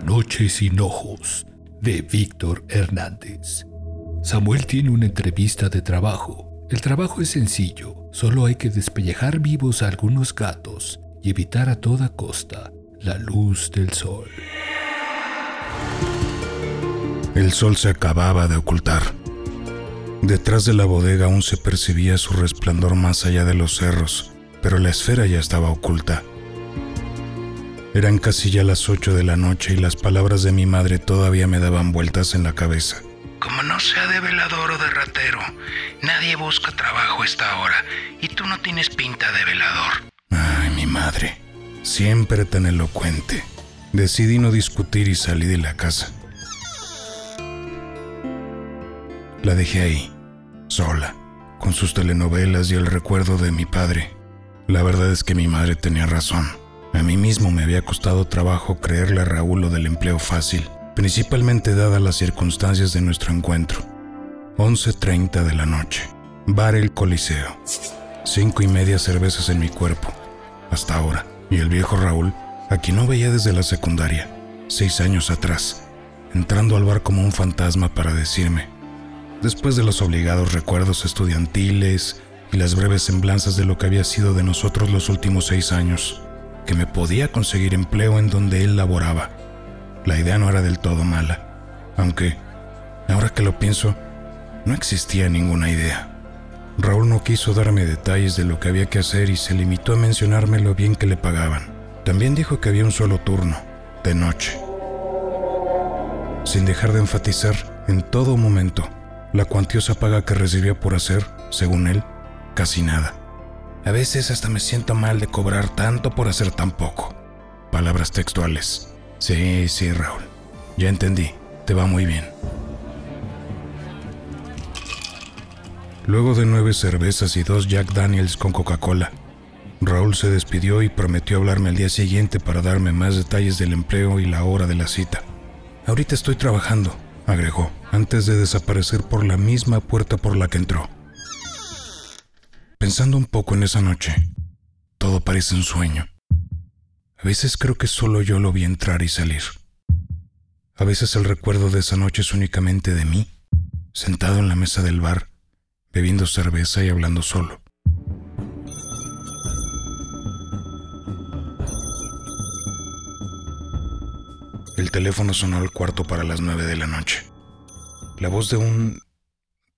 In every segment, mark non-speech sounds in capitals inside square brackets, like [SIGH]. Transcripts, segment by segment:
Noche sin ojos de Víctor Hernández. Samuel tiene una entrevista de trabajo. El trabajo es sencillo, solo hay que despellejar vivos a algunos gatos y evitar a toda costa la luz del sol. El sol se acababa de ocultar. Detrás de la bodega aún se percibía su resplandor más allá de los cerros, pero la esfera ya estaba oculta. Eran casi ya las ocho de la noche y las palabras de mi madre todavía me daban vueltas en la cabeza. Como no sea de velador o de ratero, nadie busca trabajo a esta hora y tú no tienes pinta de velador. Ay, mi madre, siempre tan elocuente. Decidí no discutir y salí de la casa. La dejé ahí, sola, con sus telenovelas y el recuerdo de mi padre. La verdad es que mi madre tenía razón. A mí mismo me había costado trabajo creerle a Raúl lo del empleo fácil, principalmente dadas las circunstancias de nuestro encuentro. 11.30 de la noche. Bar El Coliseo. Cinco y media cervezas en mi cuerpo. Hasta ahora. Y el viejo Raúl, a quien no veía desde la secundaria, seis años atrás, entrando al bar como un fantasma para decirme, después de los obligados recuerdos estudiantiles y las breves semblanzas de lo que había sido de nosotros los últimos seis años, que me podía conseguir empleo en donde él laboraba. La idea no era del todo mala, aunque, ahora que lo pienso, no existía ninguna idea. Raúl no quiso darme detalles de lo que había que hacer y se limitó a mencionarme lo bien que le pagaban. También dijo que había un solo turno, de noche. Sin dejar de enfatizar en todo momento la cuantiosa paga que recibía por hacer, según él, casi nada. A veces hasta me siento mal de cobrar tanto por hacer tan poco. Palabras textuales. Sí, sí, Raúl. Ya entendí. Te va muy bien. Luego de nueve cervezas y dos Jack Daniels con Coca-Cola, Raúl se despidió y prometió hablarme al día siguiente para darme más detalles del empleo y la hora de la cita. Ahorita estoy trabajando, agregó, antes de desaparecer por la misma puerta por la que entró. Pensando un poco en esa noche, todo parece un sueño. A veces creo que solo yo lo vi entrar y salir. A veces el recuerdo de esa noche es únicamente de mí, sentado en la mesa del bar, bebiendo cerveza y hablando solo. El teléfono sonó al cuarto para las nueve de la noche. La voz de un...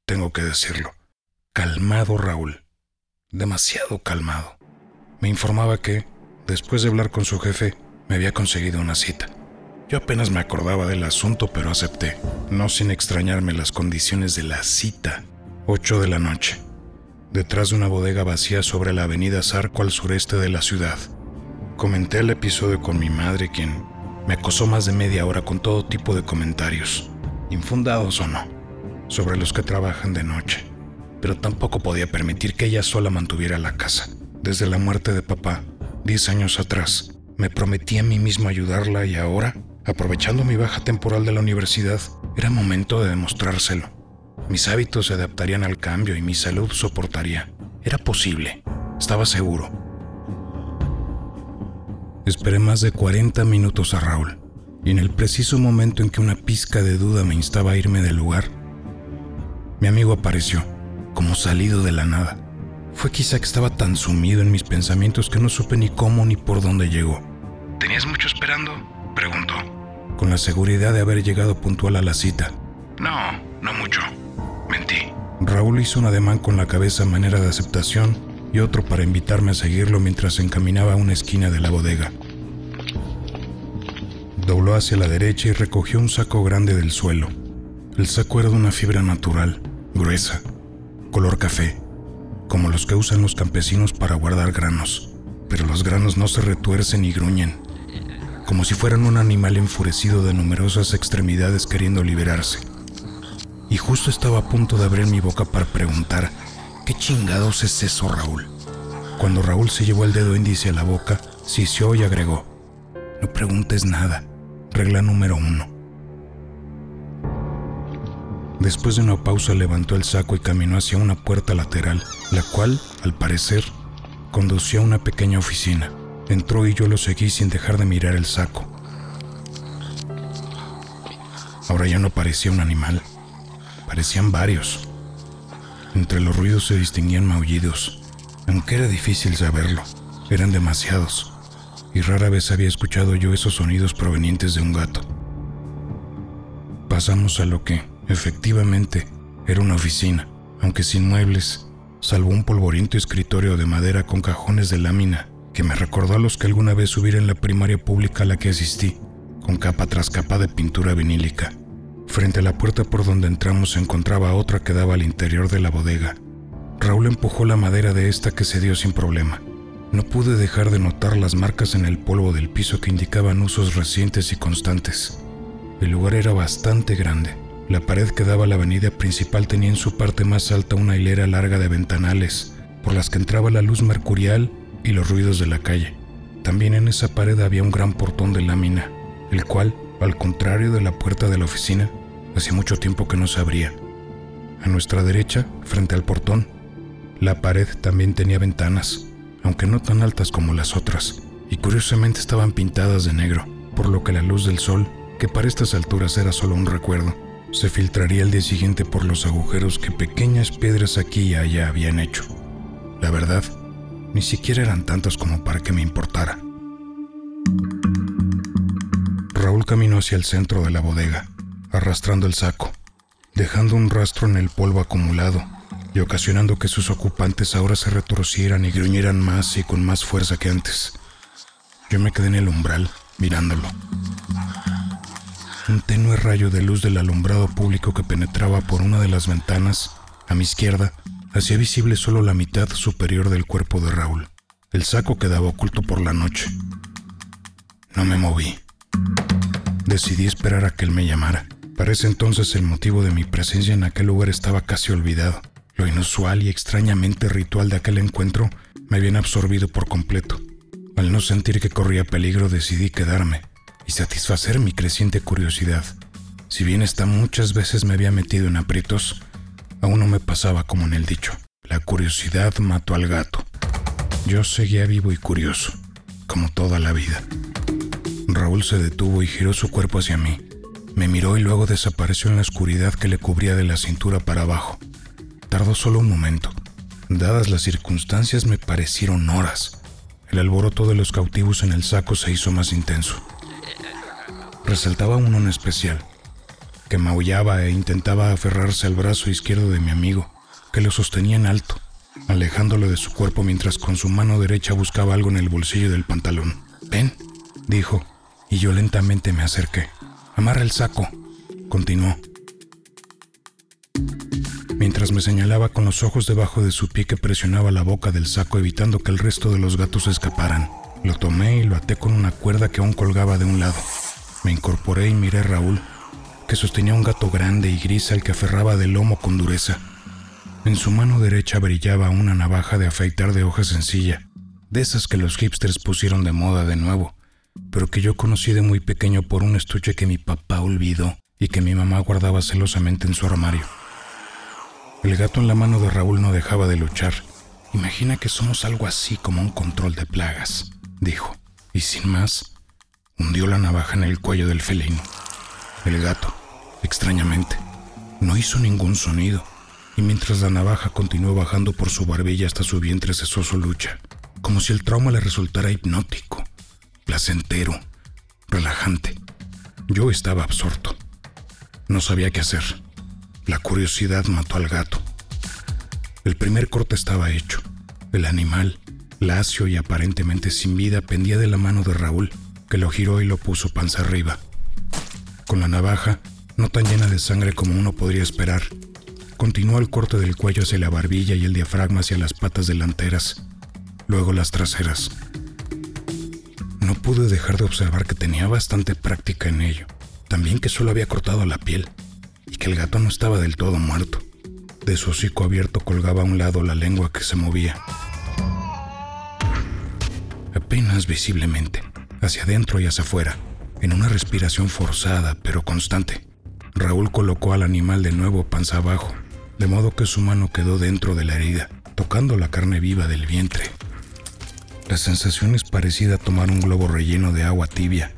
tengo que decirlo. Calmado Raúl. Demasiado calmado. Me informaba que, después de hablar con su jefe, me había conseguido una cita. Yo apenas me acordaba del asunto, pero acepté, no sin extrañarme las condiciones de la cita. Ocho de la noche. Detrás de una bodega vacía sobre la avenida Zarco al sureste de la ciudad. Comenté el episodio con mi madre, quien me acosó más de media hora con todo tipo de comentarios, infundados o no, sobre los que trabajan de noche. Pero tampoco podía permitir que ella sola mantuviera la casa. Desde la muerte de papá, diez años atrás, me prometí a mí mismo ayudarla y ahora, aprovechando mi baja temporal de la universidad, era momento de demostrárselo. Mis hábitos se adaptarían al cambio y mi salud soportaría. Era posible, estaba seguro. Esperé más de 40 minutos a Raúl, y en el preciso momento en que una pizca de duda me instaba a irme del lugar, mi amigo apareció, como salido de la nada. Fue quizá que estaba tan sumido en mis pensamientos que no supe ni cómo ni por dónde llegó. ¿Tenías mucho esperando? Preguntó. Con la seguridad de haber llegado puntual a la cita. No, no mucho. Mentí. Raúl hizo un ademán con la cabeza a manera de aceptación y otro para invitarme a seguirlo mientras se encaminaba a una esquina de la bodega. Dobló hacia la derecha y recogió un saco grande del suelo. El saco era de una fibra natural, gruesa, color café, como los que usan los campesinos para guardar granos, pero los granos no se retuercen ni gruñen, como si fueran un animal enfurecido de numerosas extremidades queriendo liberarse. Y justo estaba a punto de abrir mi boca para preguntar ¿Qué chingados es eso, Raúl? Cuando Raúl se llevó el dedo índice a la boca, sisió y agregó, no preguntes nada, regla número uno. Después de una pausa levantó el saco y caminó hacia una puerta lateral, la cual, al parecer, conducía a una pequeña oficina. Entró y yo lo seguí sin dejar de mirar el saco. Ahora ya no parecía un animal, parecían varios. Entre los ruidos se distinguían maullidos, aunque era difícil saberlo, eran demasiados, y rara vez había escuchado yo esos sonidos provenientes de un gato. Pasamos a lo que, efectivamente, era una oficina, aunque sin muebles, salvo un polvoriento escritorio de madera con cajones de lámina que me recordó a los que alguna vez hubiera en la primaria pública a la que asistí, con capa tras capa de pintura vinílica. Frente a la puerta por donde entramos se encontraba otra que daba al interior de la bodega. Raúl empujó la madera de esta que se dio sin problema. No pude dejar de notar las marcas en el polvo del piso que indicaban usos recientes y constantes. El lugar era bastante grande. La pared que daba a la avenida principal tenía en su parte más alta una hilera larga de ventanales, por las que entraba la luz mercurial y los ruidos de la calle. También en esa pared había un gran portón de lámina, el cual, al contrario de la puerta de la oficina, hacía mucho tiempo que no se abría. A nuestra derecha, frente al portón, la pared también tenía ventanas, aunque no tan altas como las otras, y curiosamente estaban pintadas de negro, por lo que la luz del sol, que para estas alturas era solo un recuerdo, se filtraría al día siguiente por los agujeros que pequeñas piedras aquí y allá habían hecho. La verdad, ni siquiera eran tantos como para que me importara. Raúl caminó hacia el centro de la bodega, arrastrando el saco, dejando un rastro en el polvo acumulado y ocasionando que sus ocupantes ahora se retorcieran y gruñeran más y con más fuerza que antes. Yo me quedé en el umbral, mirándolo. Un tenue rayo de luz del alumbrado público que penetraba por una de las ventanas, a mi izquierda, hacía visible solo la mitad superior del cuerpo de Raúl. El saco quedaba oculto por la noche. No me moví. Decidí esperar a que él me llamara. Para ese entonces el motivo de mi presencia en aquel lugar estaba casi olvidado. Lo inusual y extrañamente ritual de aquel encuentro me habían absorbido por completo. Al no sentir que corría peligro decidí quedarme y satisfacer mi creciente curiosidad. Si bien esta muchas veces me había metido en aprietos, Aún no me pasaba como en el dicho. La curiosidad mató al gato. Yo seguía vivo y curioso, como toda la vida. Raúl se detuvo y giró su cuerpo hacia mí. Me miró y luego desapareció en la oscuridad que le cubría de la cintura para abajo. Tardó solo un momento. Dadas las circunstancias me parecieron horas. El alboroto de los cautivos en el saco se hizo más intenso. Resaltaba uno en especial, que maullaba e intentaba aferrarse al brazo izquierdo de mi amigo, que lo sostenía en alto, alejándolo de su cuerpo mientras con su mano derecha buscaba algo en el bolsillo del pantalón. Ven, dijo, y yo lentamente me acerqué. Amarra el saco, continuó. Mientras me señalaba con los ojos debajo de su pie que presionaba la boca del saco evitando que el resto de los gatos escaparan. Lo tomé y lo até con una cuerda que aún colgaba de un lado. Me incorporé y miré a Raúl, que sostenía un gato grande y gris al que aferraba del lomo con dureza. En su mano derecha brillaba una navaja de afeitar de hoja sencilla, de esas que los hipsters pusieron de moda de nuevo, pero que yo conocí de muy pequeño por un estuche que mi papá olvidó y que mi mamá guardaba celosamente en su armario. El gato en la mano de Raúl no dejaba de luchar. Imagina que somos algo así como un control de plagas, dijo, y sin más, hundió la navaja en el cuello del felino. El gato, Extrañamente, no hizo ningún sonido, y mientras la navaja continuó bajando por su barbilla hasta su vientre cesó su lucha, como si el trauma le resultara hipnótico, placentero, relajante. Yo estaba absorto. No sabía qué hacer. La curiosidad mató al gato. El primer corte estaba hecho. El animal, lacio y aparentemente sin vida, pendía de la mano de Raúl, que lo giró y lo puso panza arriba. Con la navaja no tan llena de sangre como uno podría esperar. Continuó el corte del cuello hacia la barbilla y el diafragma hacia las patas delanteras, luego las traseras. No pude dejar de observar que tenía bastante práctica en ello, también que solo había cortado la piel y que el gato no estaba del todo muerto. De su hocico abierto colgaba a un lado la lengua que se movía. Apenas visiblemente, hacia adentro y hacia afuera, en una respiración forzada pero constante. Raúl colocó al animal de nuevo panza abajo, de modo que su mano quedó dentro de la herida, tocando la carne viva del vientre. La sensación es parecida a tomar un globo relleno de agua tibia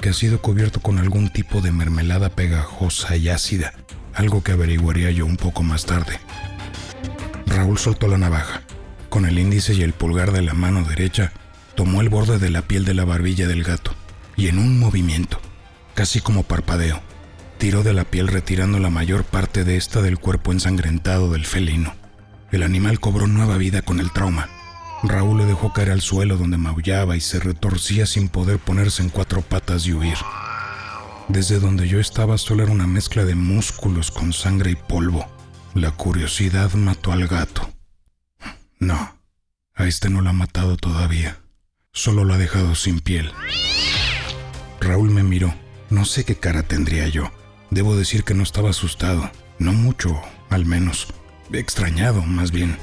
que ha sido cubierto con algún tipo de mermelada pegajosa y ácida, algo que averiguaría yo un poco más tarde. Raúl soltó la navaja. Con el índice y el pulgar de la mano derecha, tomó el borde de la piel de la barbilla del gato y en un movimiento, casi como parpadeo, tiró de la piel retirando la mayor parte de esta del cuerpo ensangrentado del felino. El animal cobró nueva vida con el trauma. Raúl le dejó caer al suelo donde maullaba y se retorcía sin poder ponerse en cuatro patas y huir. Desde donde yo estaba solo era una mezcla de músculos con sangre y polvo. La curiosidad mató al gato. No, a este no lo ha matado todavía. Solo lo ha dejado sin piel. Raúl me miró. No sé qué cara tendría yo. Debo decir que no estaba asustado. No mucho, al menos. Extrañado, más bien.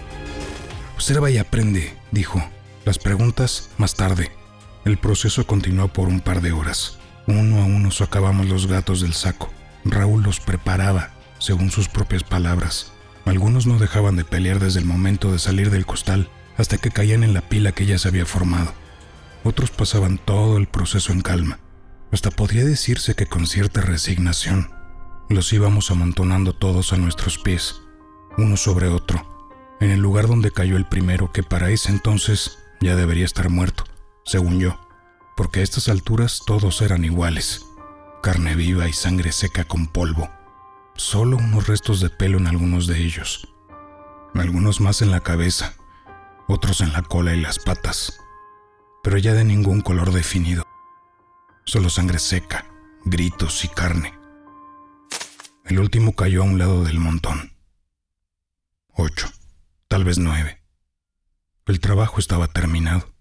Observa y aprende, dijo. Las preguntas más tarde. El proceso continuó por un par de horas. Uno a uno sacábamos los gatos del saco. Raúl los preparaba, según sus propias palabras. Algunos no dejaban de pelear desde el momento de salir del costal hasta que caían en la pila que ya se había formado. Otros pasaban todo el proceso en calma. Hasta podría decirse que con cierta resignación. Los íbamos amontonando todos a nuestros pies, uno sobre otro, en el lugar donde cayó el primero que para ese entonces ya debería estar muerto, según yo porque a estas alturas todos eran iguales, carne viva y sangre seca con polvo, solo unos restos de pelo en algunos de ellos, algunos más en la cabeza, otros en la cola y las patas, pero ya de ningún color definido, solo sangre seca, gritos y carne. El último cayó a un lado del montón. Ocho, tal vez nueve. El trabajo estaba terminado.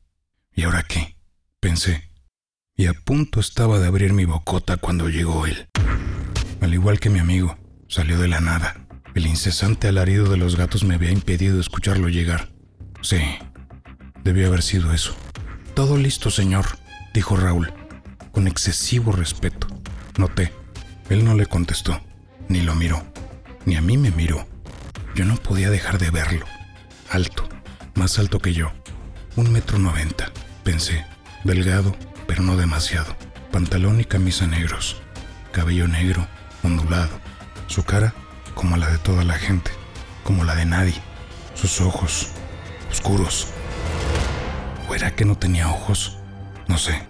¿Y ahora qué? pensé, y a punto estaba de abrir mi bocota cuando llegó él. Al igual que mi amigo, salió de la nada. El incesante alarido de los gatos me había impedido escucharlo llegar. Sí, debió haber sido eso. Todo listo, señor, dijo Raúl, con excesivo respeto. Noté. Él no le contestó, ni lo miró, ni a mí me miró. Yo no podía dejar de verlo. Alto, más alto que yo. Un metro noventa, pensé. Delgado, pero no demasiado. Pantalón y camisa negros. Cabello negro, ondulado. Su cara como la de toda la gente, como la de nadie. Sus ojos, oscuros. ¿O era que no tenía ojos? No sé.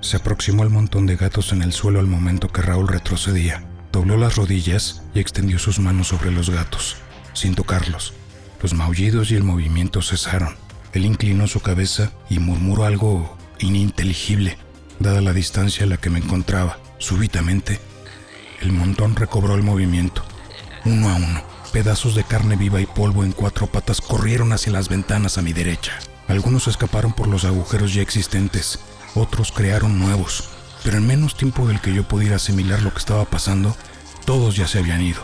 Se aproximó al montón de gatos en el suelo al momento que Raúl retrocedía. Dobló las rodillas y extendió sus manos sobre los gatos, sin tocarlos. Los maullidos y el movimiento cesaron. Él inclinó su cabeza y murmuró algo ininteligible, dada la distancia a la que me encontraba. Súbitamente, el montón recobró el movimiento. Uno a uno, pedazos de carne viva y polvo en cuatro patas corrieron hacia las ventanas a mi derecha. Algunos escaparon por los agujeros ya existentes, otros crearon nuevos, pero en menos tiempo del que yo pudiera asimilar lo que estaba pasando, todos ya se habían ido,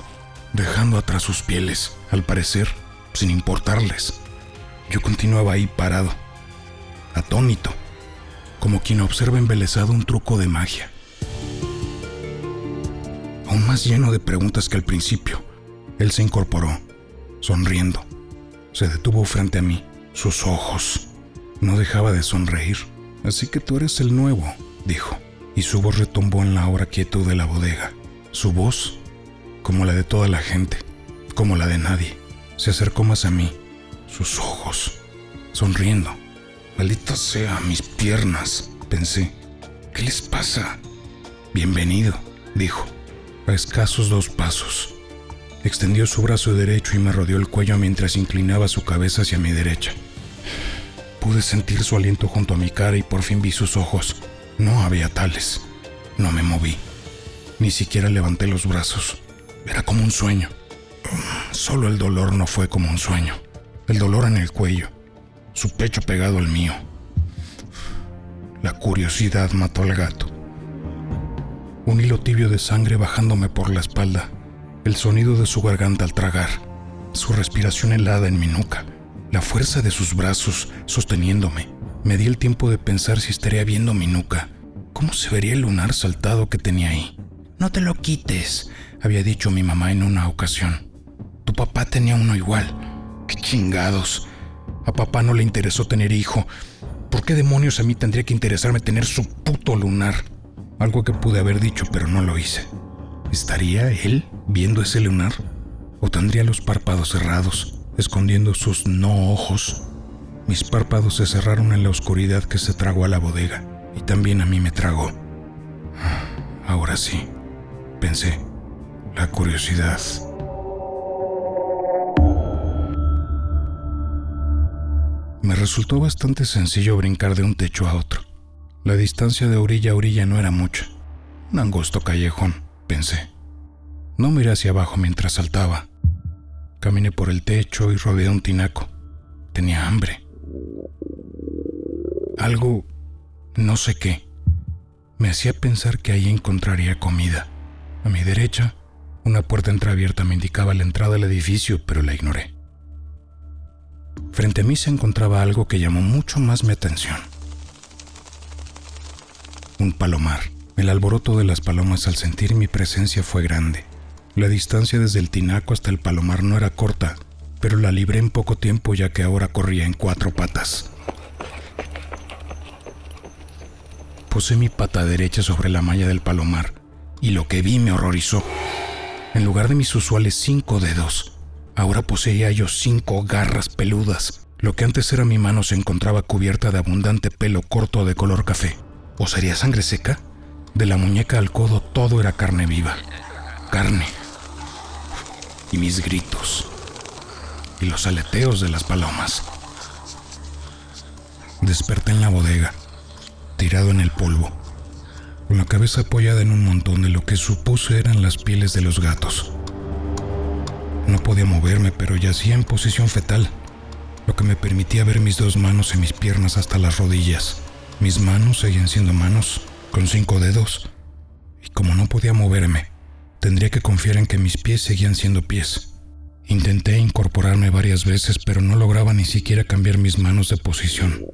dejando atrás sus pieles, al parecer, sin importarles. Yo continuaba ahí parado, atónito, como quien observa embelesado un truco de magia. Aún más lleno de preguntas que al principio, él se incorporó, sonriendo. Se detuvo frente a mí, sus ojos. No dejaba de sonreír. Así que tú eres el nuevo, dijo, y su voz retumbó en la hora quietud de la bodega. Su voz, como la de toda la gente, como la de nadie, se acercó más a mí, sus ojos, sonriendo Maldita sea mis piernas, pensé. ¿Qué les pasa? Bienvenido, dijo, a escasos dos pasos. Extendió su brazo derecho y me rodeó el cuello mientras inclinaba su cabeza hacia mi derecha. Pude sentir su aliento junto a mi cara y por fin vi sus ojos. No había tales. No me moví. Ni siquiera levanté los brazos. Era como un sueño. Solo el dolor no fue como un sueño. El dolor en el cuello, su pecho pegado al mío. La curiosidad mató al gato. Un hilo tibio de sangre bajándome por la espalda, el sonido de su garganta al tragar, su respiración helada en mi nuca, la fuerza de sus brazos sosteniéndome. Me di el tiempo de pensar si estaría viendo mi nuca. ¿Cómo se vería el lunar saltado que tenía ahí? No te lo quites, había dicho mi mamá en una ocasión. Tu papá tenía uno igual. ¡Qué chingados! A papá no le interesó tener hijo. ¿Por qué demonios a mí tendría que interesarme tener su puto lunar? algo que pude haber dicho pero no lo hice. ¿Estaría él viendo ese lunar? ¿O tendría los párpados cerrados, escondiendo sus no ojos? Mis párpados se cerraron en la oscuridad que se tragó a la bodega y también a mí me tragó. Ahora sí, pensé, la curiosidad. Me resultó bastante sencillo brincar de un techo a otro. La distancia de orilla a orilla no era mucha. Un angosto callejón, pensé. No miré hacia abajo mientras saltaba. Caminé por el techo y rodeé un tinaco. Tenía hambre. Algo, no sé qué, me hacía pensar que ahí encontraría comida. A mi derecha, una puerta entreabierta me indicaba la entrada del edificio, pero la ignoré. Frente a mí se encontraba algo que llamó mucho más mi atención. Un palomar. El alboroto de las palomas al sentir mi presencia fue grande. La distancia desde el tinaco hasta el palomar no era corta, pero la libré en poco tiempo ya que ahora corría en cuatro patas. Puse mi pata derecha sobre la malla del palomar y lo que vi me horrorizó. En lugar de mis usuales cinco dedos, ahora poseía yo cinco garras peludas. Lo que antes era mi mano se encontraba cubierta de abundante pelo corto de color café. ¿O sería sangre seca? De la muñeca al codo todo era carne viva. Carne. Y mis gritos. Y los aleteos de las palomas. Desperté en la bodega tirado en el polvo, con la cabeza apoyada en un montón de lo que supuse eran las pieles de los gatos. No podía moverme, pero yacía en posición fetal, lo que me permitía ver mis dos manos y mis piernas hasta las rodillas. Mis manos seguían siendo manos, con cinco dedos, y como no podía moverme, tendría que confiar en que mis pies seguían siendo pies. Intenté incorporarme varias veces, pero no lograba ni siquiera cambiar mis manos de posición.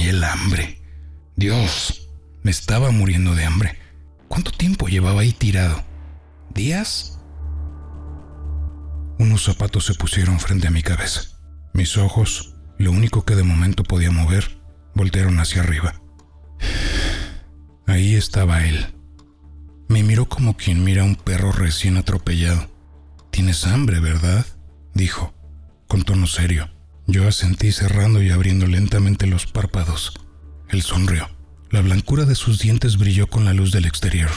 Y el hambre. Dios, me estaba muriendo de hambre. ¿Cuánto tiempo llevaba ahí tirado? ¿Días? Unos zapatos se pusieron frente a mi cabeza. Mis ojos, lo único que de momento podía mover, voltearon hacia arriba. Ahí estaba él. Miró como quien mira a un perro recién atropellado. Tienes hambre, ¿verdad? dijo, con tono serio. Yo asentí cerrando y abriendo lentamente los párpados. Él sonrió. La blancura de sus dientes brilló con la luz del exterior.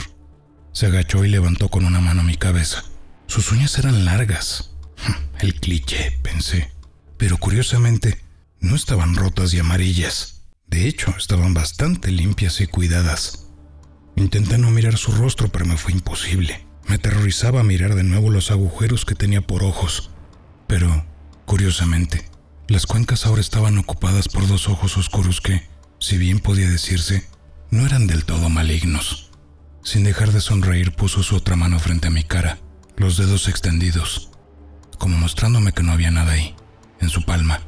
Se agachó y levantó con una mano mi cabeza. Sus uñas eran largas. [LAUGHS] El cliché, pensé. Pero curiosamente, no estaban rotas y amarillas. De hecho, estaban bastante limpias y cuidadas. Intenté no mirar su rostro, pero me fue imposible. Me aterrorizaba mirar de nuevo los agujeros que tenía por ojos. Pero, curiosamente, las cuencas ahora estaban ocupadas por dos ojos oscuros que, si bien podía decirse, no eran del todo malignos. Sin dejar de sonreír puso su otra mano frente a mi cara, los dedos extendidos, como mostrándome que no había nada ahí, en su palma.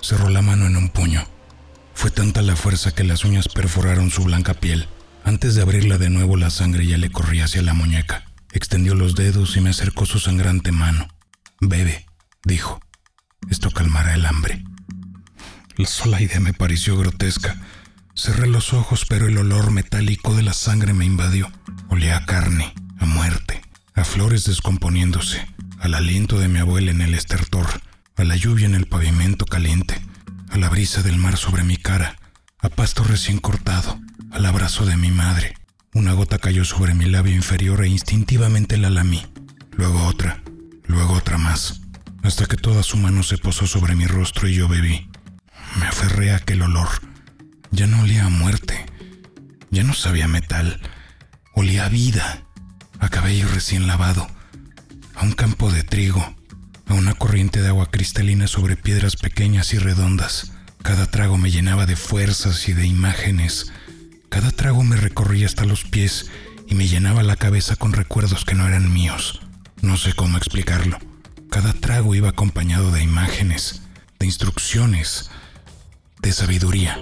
Cerró la mano en un puño. Fue tanta la fuerza que las uñas perforaron su blanca piel. Antes de abrirla de nuevo la sangre ya le corría hacia la muñeca. Extendió los dedos y me acercó su sangrante mano. Bebe, dijo. Esto calmará el hambre. La sola idea me pareció grotesca. Cerré los ojos, pero el olor metálico de la sangre me invadió. Olía a carne, a muerte, a flores descomponiéndose, al aliento de mi abuela en el estertor, a la lluvia en el pavimento caliente, a la brisa del mar sobre mi cara, a pasto recién cortado, al abrazo de mi madre. Una gota cayó sobre mi labio inferior e instintivamente la lamí. Luego otra, luego otra más hasta que toda su mano se posó sobre mi rostro y yo bebí. Me aferré a aquel olor. Ya no olía a muerte, ya no sabía metal, olía a vida, a cabello recién lavado, a un campo de trigo, a una corriente de agua cristalina sobre piedras pequeñas y redondas. Cada trago me llenaba de fuerzas y de imágenes. Cada trago me recorría hasta los pies y me llenaba la cabeza con recuerdos que no eran míos. No sé cómo explicarlo. Cada trago iba acompañado de imágenes, de instrucciones, de sabiduría.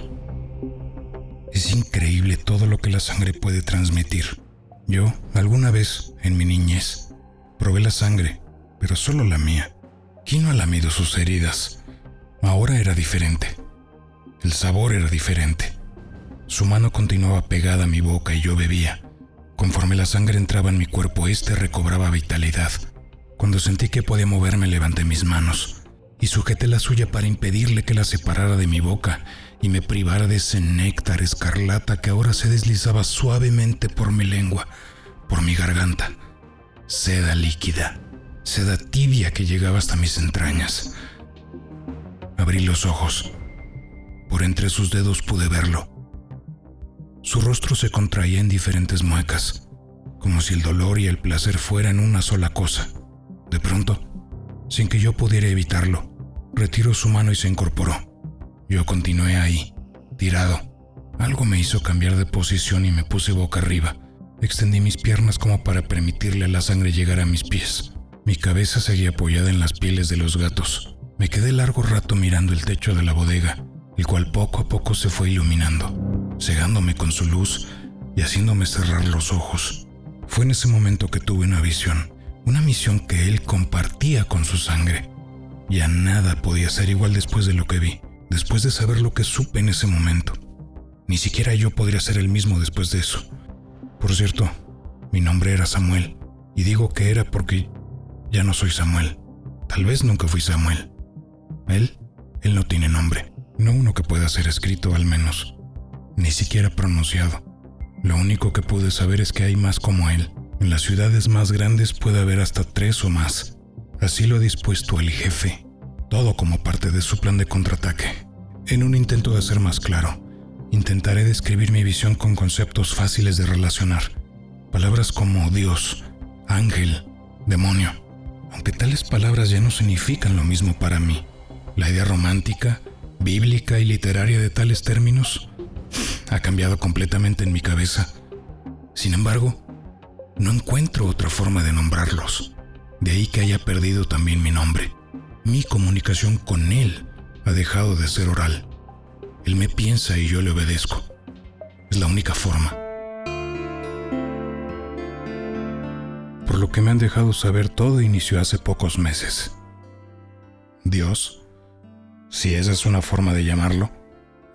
Es increíble todo lo que la sangre puede transmitir. Yo, alguna vez, en mi niñez, probé la sangre, pero solo la mía. ¿Quién no ha lamido sus heridas? Ahora era diferente. El sabor era diferente. Su mano continuaba pegada a mi boca y yo bebía. Conforme la sangre entraba en mi cuerpo, este recobraba vitalidad. Cuando sentí que podía moverme, levanté mis manos y sujeté la suya para impedirle que la separara de mi boca y me privara de ese néctar escarlata que ahora se deslizaba suavemente por mi lengua, por mi garganta. Seda líquida, seda tibia que llegaba hasta mis entrañas. Abrí los ojos. Por entre sus dedos pude verlo su rostro se contraía en diferentes muecas, como si el dolor y el placer fueran una sola cosa. De pronto, sin que yo pudiera evitarlo, retiró su mano y se incorporó. Yo continué ahí, tirado. Algo me hizo cambiar de posición y me puse boca arriba. Extendí mis piernas como para permitirle a la sangre llegar a mis pies. Mi cabeza seguía apoyada en las pieles de los gatos. Me quedé largo rato mirando el techo de la bodega, el cual poco a poco se fue iluminando cegándome con su luz y haciéndome cerrar los ojos. Fue en ese momento que tuve una visión, una misión que él compartía con su sangre. Ya nada podía ser igual después de lo que vi, después de saber lo que supe en ese momento. Ni siquiera yo podría ser el mismo después de eso. Por cierto, mi nombre era Samuel, y digo que era porque ya no soy Samuel. Tal vez nunca fui Samuel. Él, él no tiene nombre, no uno que pueda ser escrito al menos ni siquiera pronunciado. Lo único que pude saber es que hay más como él. En las ciudades más grandes puede haber hasta tres o más. Así lo ha dispuesto el jefe, todo como parte de su plan de contraataque. En un intento de ser más claro, intentaré describir mi visión con conceptos fáciles de relacionar. Palabras como Dios, ángel, demonio. Aunque tales palabras ya no significan lo mismo para mí. La idea romántica, bíblica y literaria de tales términos ha cambiado completamente en mi cabeza. Sin embargo, no encuentro otra forma de nombrarlos. De ahí que haya perdido también mi nombre. Mi comunicación con él ha dejado de ser oral. Él me piensa y yo le obedezco. Es la única forma. Por lo que me han dejado saber, todo inició hace pocos meses. Dios, si esa es una forma de llamarlo,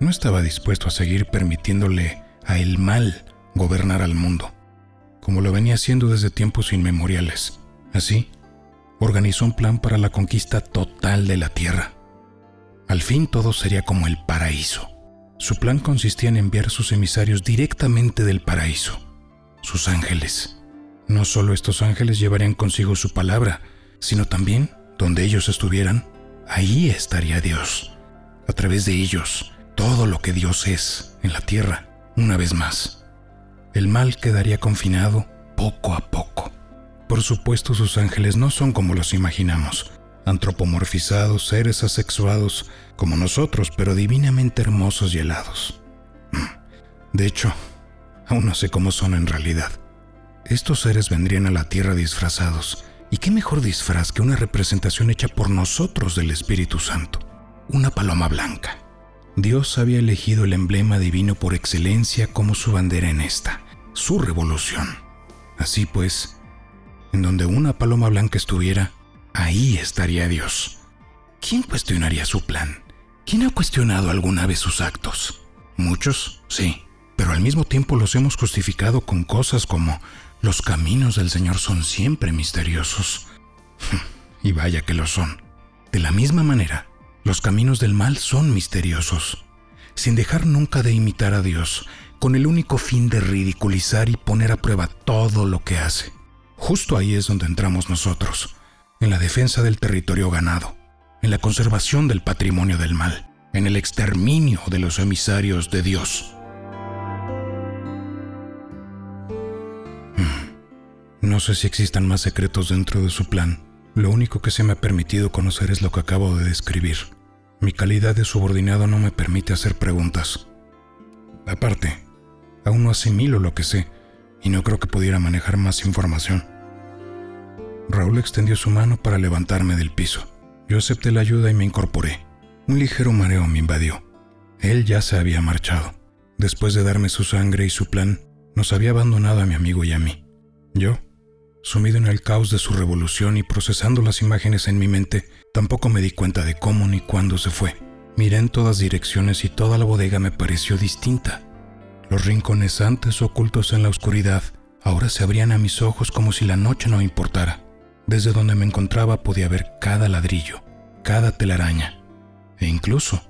no estaba dispuesto a seguir permitiéndole a el mal gobernar al mundo, como lo venía haciendo desde tiempos inmemoriales. Así, organizó un plan para la conquista total de la tierra. Al fin todo sería como el paraíso. Su plan consistía en enviar sus emisarios directamente del paraíso, sus ángeles. No solo estos ángeles llevarían consigo su palabra, sino también, donde ellos estuvieran, ahí estaría Dios. A través de ellos, todo lo que Dios es en la tierra, una vez más. El mal quedaría confinado poco a poco. Por supuesto, sus ángeles no son como los imaginamos, antropomorfizados, seres asexuados, como nosotros, pero divinamente hermosos y helados. Mm. De hecho, aún no sé cómo son en realidad. Estos seres vendrían a la tierra disfrazados, y qué mejor disfraz que una representación hecha por nosotros del Espíritu Santo, una paloma blanca. Dios había elegido el emblema divino por excelencia como su bandera en esta, su revolución. Así pues, en donde una paloma blanca estuviera, ahí estaría Dios. ¿Quién cuestionaría su plan? ¿Quién ha cuestionado alguna vez sus actos? Muchos, sí, pero al mismo tiempo los hemos justificado con cosas como los caminos del Señor son siempre misteriosos. [LAUGHS] y vaya que lo son. De la misma manera, los caminos del mal son misteriosos, sin dejar nunca de imitar a Dios, con el único fin de ridiculizar y poner a prueba todo lo que hace. Justo ahí es donde entramos nosotros, en la defensa del territorio ganado, en la conservación del patrimonio del mal, en el exterminio de los emisarios de Dios. No sé si existan más secretos dentro de su plan. Lo único que se me ha permitido conocer es lo que acabo de describir. Mi calidad de subordinado no me permite hacer preguntas. Aparte, aún no asimilo lo que sé y no creo que pudiera manejar más información. Raúl extendió su mano para levantarme del piso. Yo acepté la ayuda y me incorporé. Un ligero mareo me invadió. Él ya se había marchado. Después de darme su sangre y su plan, nos había abandonado a mi amigo y a mí. Yo Sumido en el caos de su revolución y procesando las imágenes en mi mente, tampoco me di cuenta de cómo ni cuándo se fue. Miré en todas direcciones y toda la bodega me pareció distinta. Los rincones antes ocultos en la oscuridad ahora se abrían a mis ojos como si la noche no importara. Desde donde me encontraba podía ver cada ladrillo, cada telaraña, e incluso,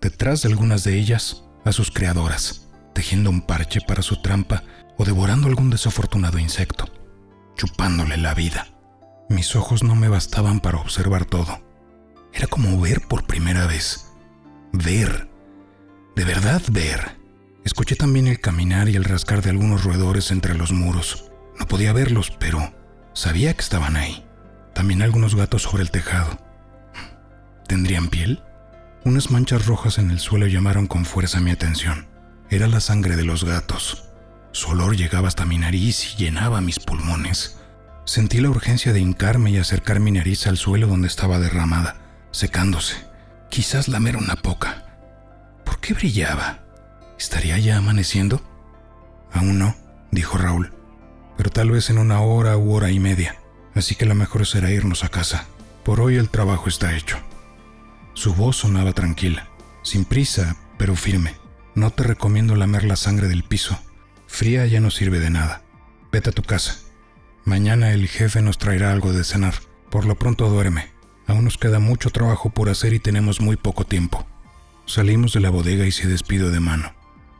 detrás de algunas de ellas, a sus creadoras, tejiendo un parche para su trampa o devorando algún desafortunado insecto, chupándole la vida. Mis ojos no me bastaban para observar todo. Era como ver por primera vez. Ver. De verdad ver. Escuché también el caminar y el rascar de algunos roedores entre los muros. No podía verlos, pero sabía que estaban ahí. También algunos gatos sobre el tejado. ¿Tendrían piel? Unas manchas rojas en el suelo llamaron con fuerza mi atención. Era la sangre de los gatos. Su olor llegaba hasta mi nariz y llenaba mis pulmones. Sentí la urgencia de hincarme y acercar mi nariz al suelo donde estaba derramada, secándose. Quizás lamer una poca. ¿Por qué brillaba? ¿Estaría ya amaneciendo? Aún no, dijo Raúl, pero tal vez en una hora u hora y media, así que lo mejor será irnos a casa. Por hoy el trabajo está hecho. Su voz sonaba tranquila, sin prisa, pero firme. No te recomiendo lamer la sangre del piso. Fría ya no sirve de nada. Vete a tu casa. Mañana el jefe nos traerá algo de cenar. Por lo pronto duerme. Aún nos queda mucho trabajo por hacer y tenemos muy poco tiempo. Salimos de la bodega y se despido de mano.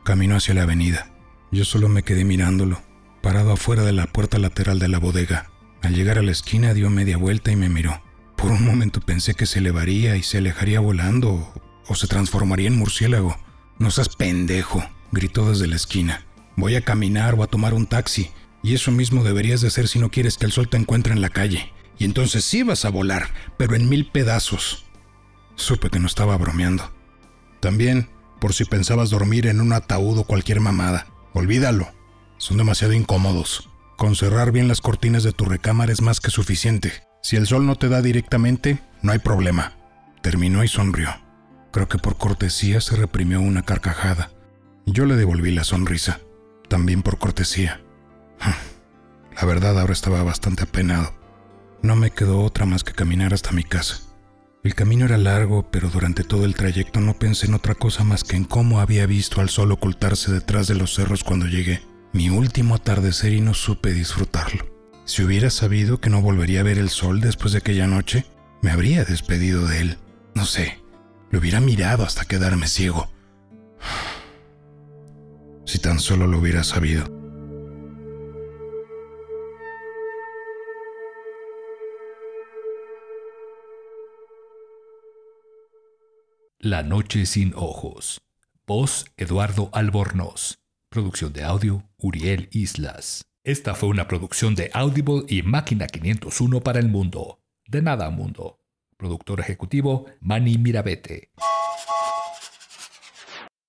Camino hacia la avenida. Yo solo me quedé mirándolo, parado afuera de la puerta lateral de la bodega. Al llegar a la esquina dio media vuelta y me miró. Por un momento pensé que se elevaría y se alejaría volando o, se transformaría en murciélago. No seas pendejo, gritó desde la esquina. Voy a caminar o a tomar un taxi. Y eso mismo deberías de hacer si no quieres que el sol te encuentre en la calle. Y entonces sí vas a volar, pero en mil pedazos. Supe que no estaba bromeando. También, por si pensabas dormir en un ataúd o cualquier mamada, olvídalo. Son demasiado incómodos. Con cerrar bien las cortinas de tu recámara es más que suficiente. Si el sol no te da directamente, no hay problema. Terminó y sonrió. Creo que por cortesía se reprimió una carcajada. Yo le devolví la sonrisa, también por cortesía. La verdad ahora estaba bastante apenado. No me quedó otra más que caminar hasta mi casa. El camino era largo, pero durante todo el trayecto no pensé en otra cosa más que en cómo había visto al sol ocultarse detrás de los cerros cuando llegué. Mi último atardecer y no supe disfrutarlo. Si hubiera sabido que no volvería a ver el sol después de aquella noche, me habría despedido de él. No sé, lo hubiera mirado hasta quedarme ciego. Si tan solo lo hubiera sabido. La noche sin ojos. Voz Eduardo Albornoz. Producción de audio Uriel Islas. Esta fue una producción de Audible y Máquina 501 para el mundo. De nada mundo. Productor ejecutivo Manny Mirabete.